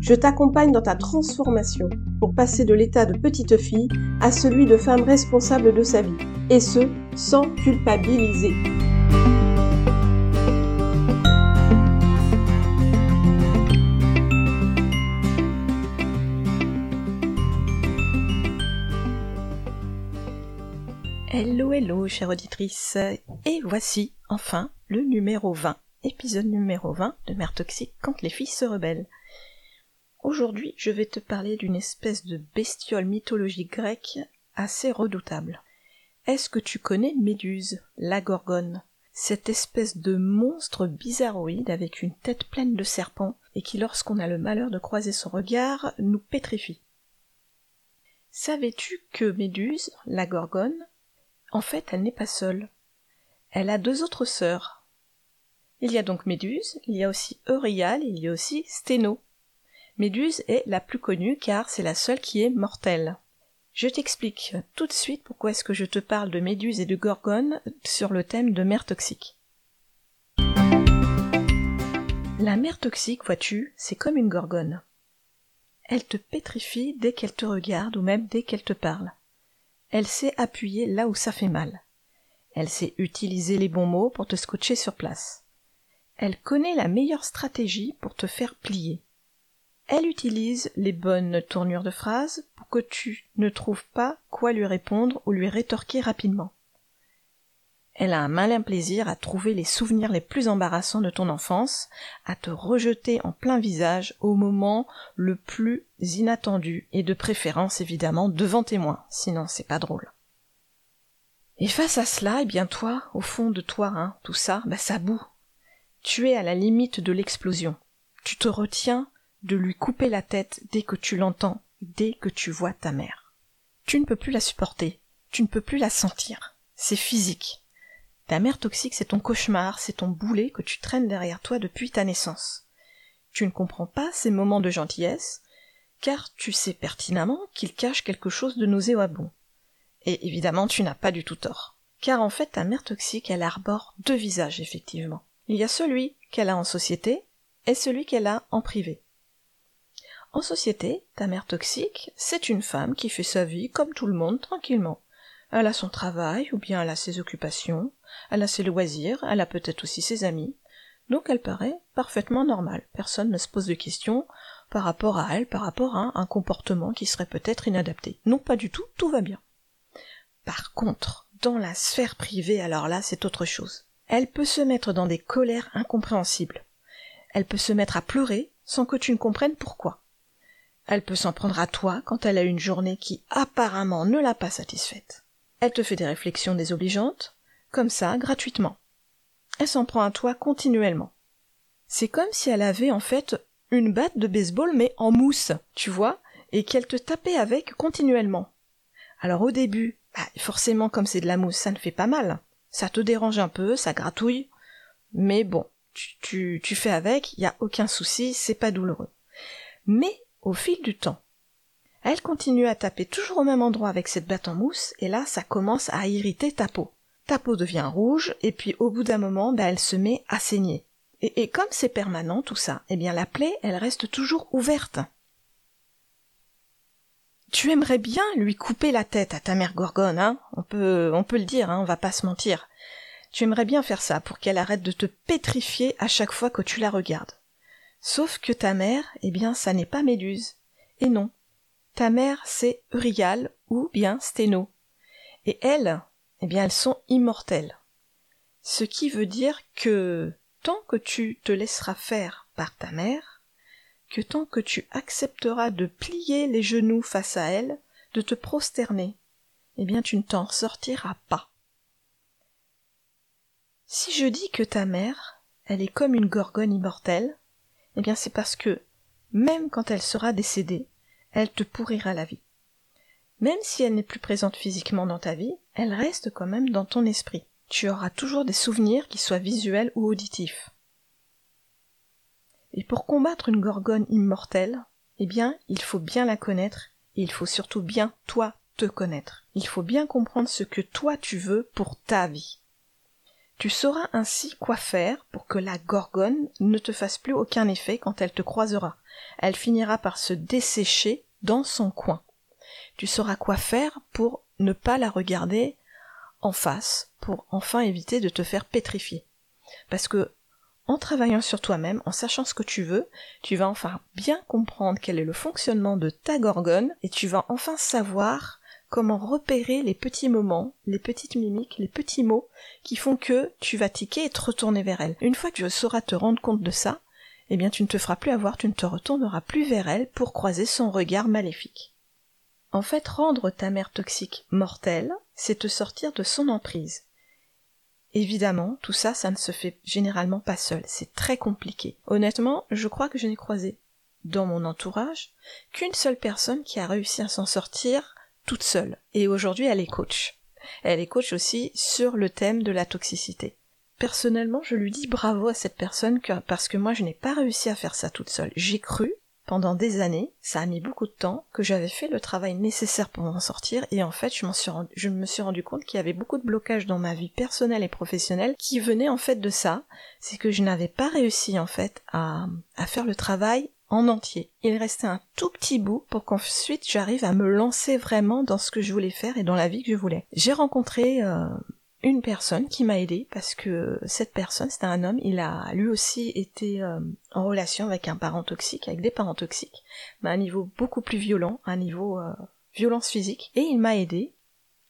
Je t'accompagne dans ta transformation pour passer de l'état de petite fille à celui de femme responsable de sa vie, et ce, sans culpabiliser. Hello, hello, chère auditrice. Et voici, enfin, le numéro 20, épisode numéro 20 de Mère Toxique quand les filles se rebellent. Aujourd'hui, je vais te parler d'une espèce de bestiole mythologique grecque assez redoutable. Est-ce que tu connais Méduse, la gorgone? Cette espèce de monstre bizarroïde avec une tête pleine de serpents et qui, lorsqu'on a le malheur de croiser son regard, nous pétrifie. Savais-tu que Méduse, la gorgone, en fait, elle n'est pas seule. Elle a deux autres sœurs. Il y a donc Méduse, il y a aussi Euryale il y a aussi Sténo. Méduse est la plus connue car c'est la seule qui est mortelle. Je t'explique tout de suite pourquoi est-ce que je te parle de Méduse et de Gorgone sur le thème de mer toxique. La mer toxique, vois-tu, c'est comme une gorgone. Elle te pétrifie dès qu'elle te regarde ou même dès qu'elle te parle. Elle sait appuyer là où ça fait mal. Elle sait utiliser les bons mots pour te scotcher sur place. Elle connaît la meilleure stratégie pour te faire plier. Elle utilise les bonnes tournures de phrases pour que tu ne trouves pas quoi lui répondre ou lui rétorquer rapidement. Elle a un malin plaisir à trouver les souvenirs les plus embarrassants de ton enfance, à te rejeter en plein visage au moment le plus inattendu, et de préférence évidemment devant témoin, sinon c'est pas drôle. Et face à cela, eh bien toi, au fond de toi, hein, tout ça, bah ça boue. Tu es à la limite de l'explosion. Tu te retiens de lui couper la tête dès que tu l'entends, dès que tu vois ta mère. Tu ne peux plus la supporter, tu ne peux plus la sentir. C'est physique. Ta mère toxique, c'est ton cauchemar, c'est ton boulet que tu traînes derrière toi depuis ta naissance. Tu ne comprends pas ces moments de gentillesse, car tu sais pertinemment qu'il cache quelque chose de nauséabond. Et évidemment, tu n'as pas du tout tort. Car en fait, ta mère toxique, elle arbore deux visages, effectivement. Il y a celui qu'elle a en société et celui qu'elle a en privé. En société, ta mère toxique, c'est une femme qui fait sa vie comme tout le monde tranquillement. Elle a son travail, ou bien elle a ses occupations, elle a ses loisirs, elle a peut-être aussi ses amis. Donc elle paraît parfaitement normale. Personne ne se pose de questions par rapport à elle, par rapport à un comportement qui serait peut-être inadapté. Non, pas du tout, tout va bien. Par contre, dans la sphère privée, alors là, c'est autre chose. Elle peut se mettre dans des colères incompréhensibles. Elle peut se mettre à pleurer sans que tu ne comprennes pourquoi. Elle peut s'en prendre à toi quand elle a une journée qui apparemment ne l'a pas satisfaite. Elle te fait des réflexions désobligeantes, comme ça, gratuitement. Elle s'en prend à toi continuellement. C'est comme si elle avait en fait une batte de baseball mais en mousse, tu vois, et qu'elle te tapait avec continuellement. Alors au début, bah, forcément comme c'est de la mousse, ça ne fait pas mal. Ça te dérange un peu, ça gratouille, mais bon, tu, fais avec, il n'y a aucun souci, c'est pas douloureux. Mais au fil du temps. Elle continue à taper toujours au même endroit avec cette batte en mousse, et là ça commence à irriter ta peau. Ta peau devient rouge, et puis au bout d'un moment, ben, elle se met à saigner. Et, comme c'est permanent tout ça, eh bien la plaie, elle reste toujours ouverte. Tu aimerais bien lui couper la tête à ta mère Gorgone, hein? On peut, on peut le dire, hein, on va pas se mentir. Tu aimerais bien faire ça pour qu'elle arrête de te pétrifier à chaque fois que tu la regardes. Sauf que ta mère, eh bien, ça n'est pas Méduse. Et non. Ta mère, c'est Euryale ou bien Sténo. Et elles, eh bien, elles sont immortelles. Ce qui veut dire que tant que tu te laisseras faire par ta mère, que tant que tu accepteras de plier les genoux face à elle, de te prosterner, eh bien tu ne t'en sortiras pas. Si je dis que ta mère, elle est comme une gorgone immortelle, eh bien c'est parce que, même quand elle sera décédée, elle te pourrira la vie. Même si elle n'est plus présente physiquement dans ta vie, elle reste quand même dans ton esprit. Tu auras toujours des souvenirs qui soient visuels ou auditifs. Et pour combattre une gorgone immortelle, eh bien, il faut bien la connaître et il faut surtout bien, toi, te connaître. Il faut bien comprendre ce que toi tu veux pour ta vie. Tu sauras ainsi quoi faire pour que la gorgone ne te fasse plus aucun effet quand elle te croisera. Elle finira par se dessécher dans son coin. Tu sauras quoi faire pour ne pas la regarder en face, pour enfin éviter de te faire pétrifier. Parce que en travaillant sur toi-même, en sachant ce que tu veux, tu vas enfin bien comprendre quel est le fonctionnement de ta gorgone et tu vas enfin savoir comment repérer les petits moments, les petites mimiques, les petits mots qui font que tu vas tiquer et te retourner vers elle. Une fois que tu sauras te rendre compte de ça, eh bien tu ne te feras plus avoir, tu ne te retourneras plus vers elle pour croiser son regard maléfique. En fait, rendre ta mère toxique mortelle, c'est te sortir de son emprise. Évidemment, tout ça, ça ne se fait généralement pas seul, c'est très compliqué. Honnêtement, je crois que je n'ai croisé dans mon entourage qu'une seule personne qui a réussi à s'en sortir toute seule. Et aujourd'hui, elle est coach. Elle est coach aussi sur le thème de la toxicité. Personnellement, je lui dis bravo à cette personne parce que moi, je n'ai pas réussi à faire ça toute seule. J'ai cru, pendant des années, ça a mis beaucoup de temps, que j'avais fait le travail nécessaire pour m'en sortir, et en fait, je, me suis rendu compte qu'il y avait beaucoup de blocages dans ma vie personnelle et professionnelle qui venaient en fait de ça, c'est que je n'avais pas réussi en fait à faire le travail en entier. Il restait un tout petit bout pour qu'ensuite j'arrive à me lancer vraiment dans ce que je voulais faire et dans la vie que je voulais. J'ai rencontré euh, une personne qui m'a aidé parce que cette personne, c'était un homme, il a lui aussi été euh, en relation avec un parent toxique, avec des parents toxiques, mais à un niveau beaucoup plus violent, un niveau euh, violence physique, et il m'a aidé.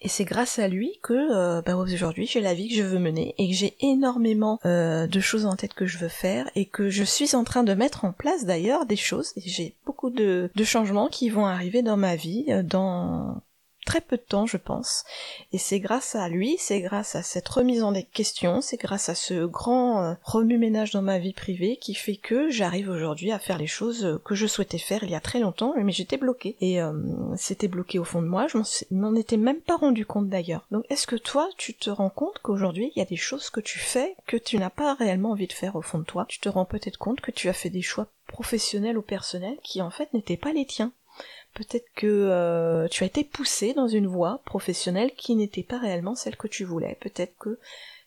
Et c'est grâce à lui que euh, bah, aujourd'hui j'ai la vie que je veux mener et que j'ai énormément de choses en tête que je veux faire et que je suis en train de mettre en place d'ailleurs des choses. Et j'ai beaucoup de, de changements qui vont arriver dans ma vie dans très peu de temps, je pense. Et c'est grâce à lui, c'est grâce à cette remise en question, c'est grâce à ce grand euh, remue-ménage dans ma vie privée qui fait que j'arrive aujourd'hui à faire les choses que je souhaitais faire il y a très longtemps, mais j'étais bloquée. Et euh, c'était bloqué au fond de moi, je m'en étais même pas rendu compte d'ailleurs. Donc est-ce que toi, tu te rends compte qu'aujourd'hui, il y a des choses que tu fais que tu n'as pas réellement envie de faire au fond de toi? Tu te rends peut-être compte que tu as fait des choix professionnels ou personnels qui en fait n'étaient pas les tiens? Peut-être que euh, tu as été poussé dans une voie professionnelle qui n'était pas réellement celle que tu voulais. Peut-être que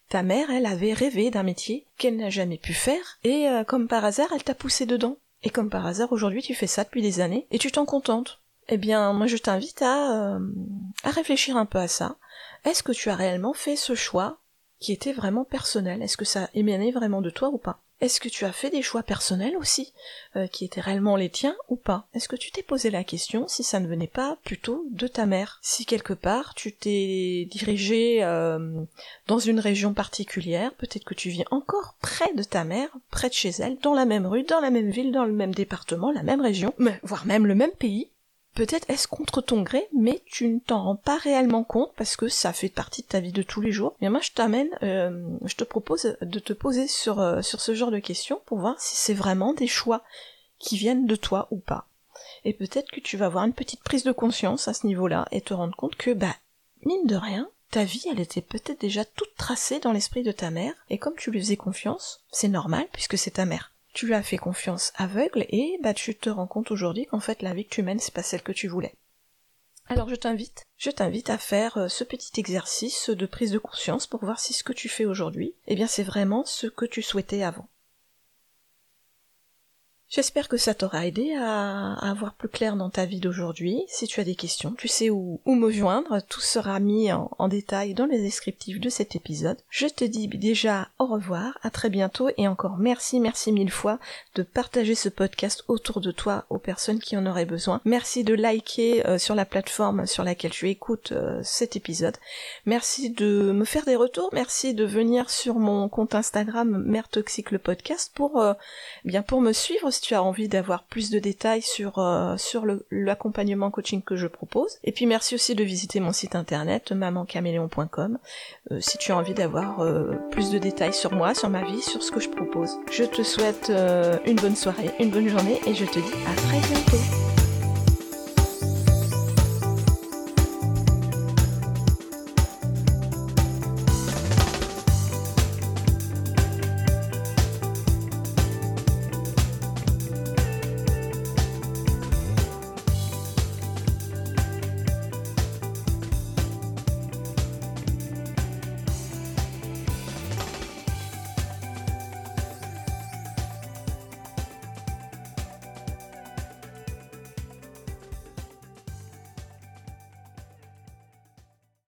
ta mère, elle avait rêvé d'un métier qu'elle n'a jamais pu faire, et euh, comme par hasard, elle t'a poussé dedans. Et comme par hasard, aujourd'hui, tu fais ça depuis des années, et tu t'en contentes. Eh bien, moi, je t'invite à, euh, à réfléchir un peu à ça. Est-ce que tu as réellement fait ce choix qui était vraiment personnel? Est-ce que ça émanait vraiment de toi ou pas? Est-ce que tu as fait des choix personnels aussi, euh, qui étaient réellement les tiens ou pas? Est-ce que tu t'es posé la question si ça ne venait pas plutôt de ta mère? Si quelque part tu t'es dirigé euh, dans une région particulière, peut-être que tu vis encore près de ta mère, près de chez elle, dans la même rue, dans la même ville, dans le même département, la même région, voire même le même pays, Peut-être est-ce contre ton gré, mais tu ne t'en rends pas réellement compte parce que ça fait partie de ta vie de tous les jours. Mais moi, je t'amène, euh, je te propose de te poser sur euh, sur ce genre de questions pour voir si c'est vraiment des choix qui viennent de toi ou pas. Et peut-être que tu vas avoir une petite prise de conscience à ce niveau-là et te rendre compte que, bah, mine de rien, ta vie, elle était peut-être déjà toute tracée dans l'esprit de ta mère, et comme tu lui faisais confiance, c'est normal puisque c'est ta mère tu lui as fait confiance aveugle et bah tu te rends compte aujourd'hui qu'en fait la vie que tu mènes c'est pas celle que tu voulais. Alors je t'invite, je t'invite à faire euh, ce petit exercice de prise de conscience pour voir si ce que tu fais aujourd'hui, eh bien c'est vraiment ce que tu souhaitais avant. J'espère que ça t'aura aidé à, avoir plus clair dans ta vie d'aujourd'hui. Si tu as des questions, tu sais où, me joindre. Tout sera mis en, détail dans les descriptifs de cet épisode. Je te dis déjà au revoir, à très bientôt et encore merci, merci mille fois de partager ce podcast autour de toi aux personnes qui en auraient besoin. Merci de liker euh, sur la plateforme sur laquelle tu écoutes euh, cet épisode. Merci de me faire des retours. Merci de venir sur mon compte Instagram Mère Toxique le podcast pour euh, bien pour me suivre tu as envie d'avoir plus de détails sur, euh, l'accompagnement coaching que je propose. Et puis merci aussi de visiter mon site internet mamancaméléon.com euh, si tu as envie d'avoir euh, plus de détails sur moi, sur ma vie, sur ce que je propose. Je te souhaite une bonne soirée, une bonne journée et je te dis à très bientôt.